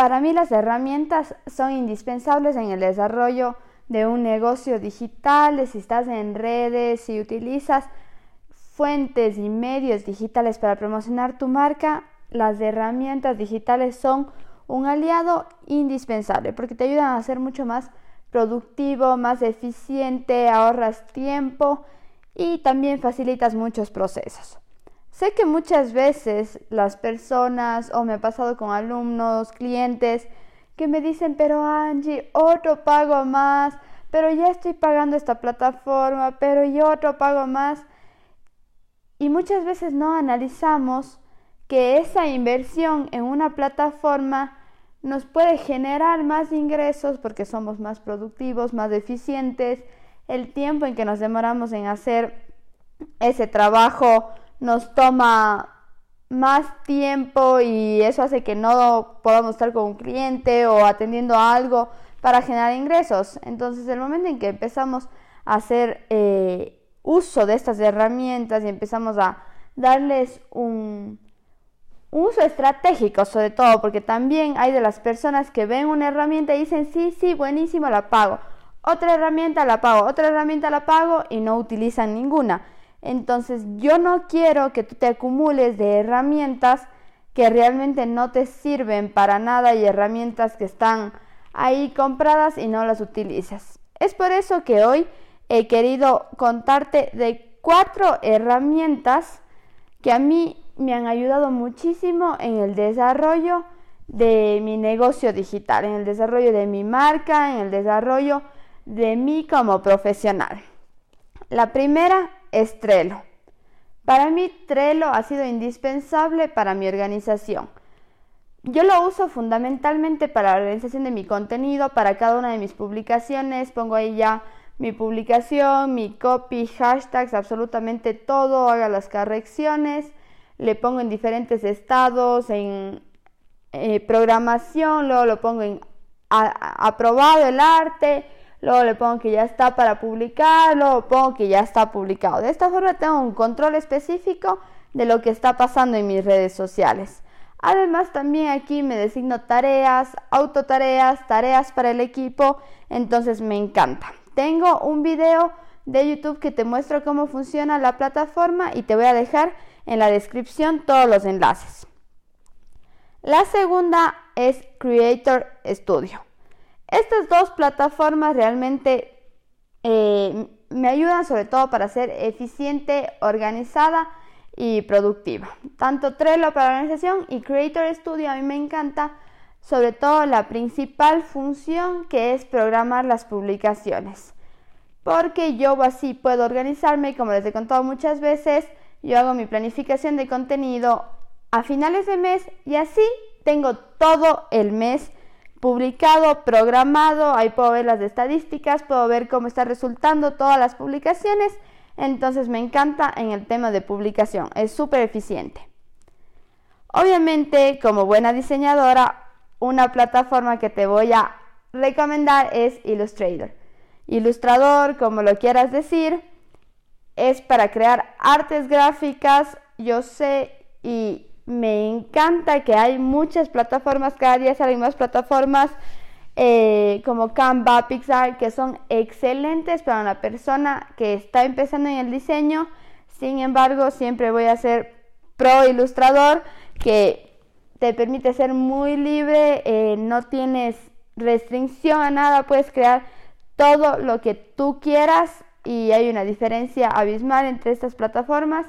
Para mí las herramientas son indispensables en el desarrollo de un negocio digital, si estás en redes, si utilizas fuentes y medios digitales para promocionar tu marca, las herramientas digitales son un aliado indispensable porque te ayudan a ser mucho más productivo, más eficiente, ahorras tiempo y también facilitas muchos procesos. Sé que muchas veces las personas, o me ha pasado con alumnos, clientes, que me dicen, pero Angie, otro pago más, pero ya estoy pagando esta plataforma, pero yo otro pago más. Y muchas veces no analizamos que esa inversión en una plataforma nos puede generar más ingresos porque somos más productivos, más eficientes, el tiempo en que nos demoramos en hacer ese trabajo nos toma más tiempo y eso hace que no podamos estar con un cliente o atendiendo a algo para generar ingresos. Entonces, el momento en que empezamos a hacer eh, uso de estas herramientas y empezamos a darles un, uso estratégico, sobre todo, porque también hay de las personas que ven una herramienta y dicen, sí, sí, buenísimo, la pago. Otra herramienta la pago, otra herramienta la pago y no utilizan ninguna. Entonces yo no quiero que tú te acumules de herramientas que realmente no te sirven para nada y herramientas que están ahí compradas y no las utilizas. Es por eso que hoy he querido contarte de cuatro herramientas que a mí me han ayudado muchísimo en el desarrollo de mi negocio digital, en el desarrollo de mi marca, en el desarrollo de mí como profesional. La primera es Trello. Para mí Trello ha sido indispensable para mi organización. Yo lo uso fundamentalmente para la organización de mi contenido, para cada una de mis publicaciones. Pongo ahí ya mi publicación, mi copy, hashtags, absolutamente todo, haga las correcciones. Le pongo en diferentes estados, en eh, programación, luego lo pongo en aprobado el arte, luego le pongo que ya está para publicar, luego pongo que ya está publicado. De esta forma tengo un control específico de lo que está pasando en mis redes sociales. Además también aquí me designo tareas, autotareas, tareas para el equipo, entonces me encanta. Tengo un video de YouTube que te muestra cómo funciona la plataforma y te voy a dejar en la descripción todos los enlaces. La segunda es Creator Studio. Estas dos plataformas realmente eh, me ayudan sobre todo para ser eficiente, organizada y productiva. Tanto Trello para la organización y Creator Studio a mí me encanta sobre todo la principal función que es programar las publicaciones. Porque yo así puedo organizarme, como les he contado muchas veces, yo hago mi planificación de contenido a finales de mes y así tengo todo el mes publicado, programado, ahí puedo ver las estadísticas, puedo ver cómo está resultando todas las publicaciones, entonces me encanta en el tema de publicación, es súper eficiente. Obviamente, como buena diseñadora, una plataforma que te voy a recomendar es Illustrator. Ilustrador, como lo quieras decir, es para crear artes gráficas, yo sé y me encanta que hay muchas plataformas, cada día salen más plataformas eh, como Canva, Pixar, que son excelentes para una persona que está empezando en el diseño. Sin embargo, siempre voy a ser pro ilustrador, que te permite ser muy libre, eh, no tienes restricción a nada, puedes crear todo lo que tú quieras y hay una diferencia abismal entre estas plataformas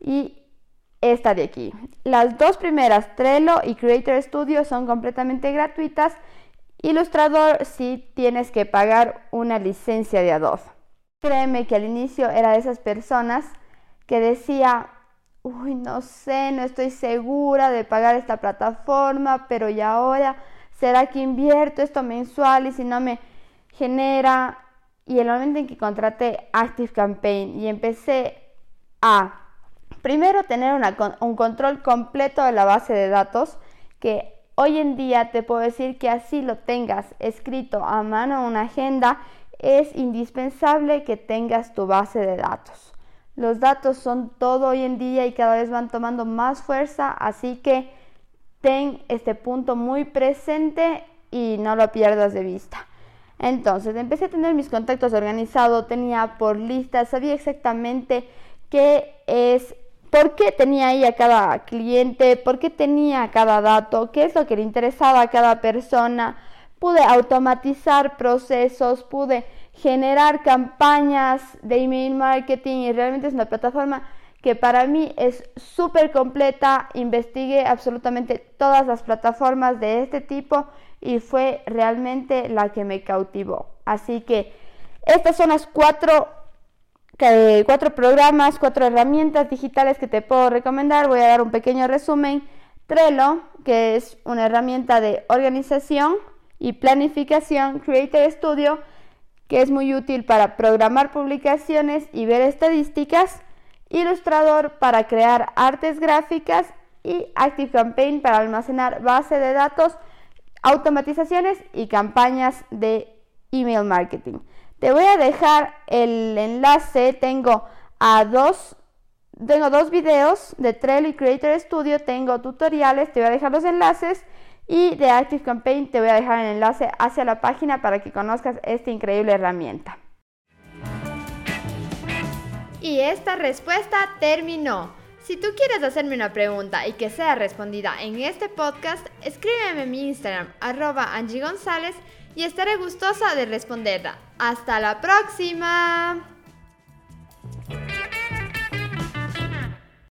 y esta de aquí. Las dos primeras, Trello y Creator Studio, son completamente gratuitas. Ilustrador sí tienes que pagar una licencia de Adobe. Créeme que al inicio era de esas personas que decía, uy, no sé, no estoy segura de pagar esta plataforma, pero ya ahora ¿será que invierto esto mensual y si no me genera? Y el momento en que contraté Active Campaign y empecé a primero tener un control completo de la base de datos, que hoy en día te puedo decir que así lo tengas escrito a mano una agenda, es indispensable que tengas tu base de datos. Los datos son todo hoy en día y cada vez van tomando más fuerza, así que ten este punto muy presente y no lo pierdas de vista. Entonces, empecé a tener mis contactos organizados, tenía por lista, sabía exactamente qué es, por qué tenía ahí a cada cliente, por qué tenía cada dato, qué es lo que le interesaba a cada persona. Pude automatizar procesos, pude generar campañas de email marketing y realmente es una plataforma que para mí es súper completa. Investigué absolutamente todas las plataformas de este tipo y fue realmente la que me cautivó. Así que estas son las cuatro, cuatro programas, cuatro herramientas digitales que te puedo recomendar. Voy a dar un pequeño resumen. Trello, que es una herramienta de organización y planificación. Creator Studio, que es muy útil para programar publicaciones y ver estadísticas. Ilustrador para crear artes gráficas y ActiveCampaign para almacenar base de datos automatizaciones y campañas de email marketing. Te voy a dejar el enlace, tengo a dos tengo dos videos de Trello y Creator Studio, tengo tutoriales, te voy a dejar los enlaces y de Active Campaign te voy a dejar el enlace hacia la página para que conozcas esta increíble herramienta. Y esta respuesta terminó. Si tú quieres hacerme una pregunta y que sea respondida en este podcast, escríbeme en mi Instagram, arroba Angie González, y estaré gustosa de responderla. ¡Hasta la próxima!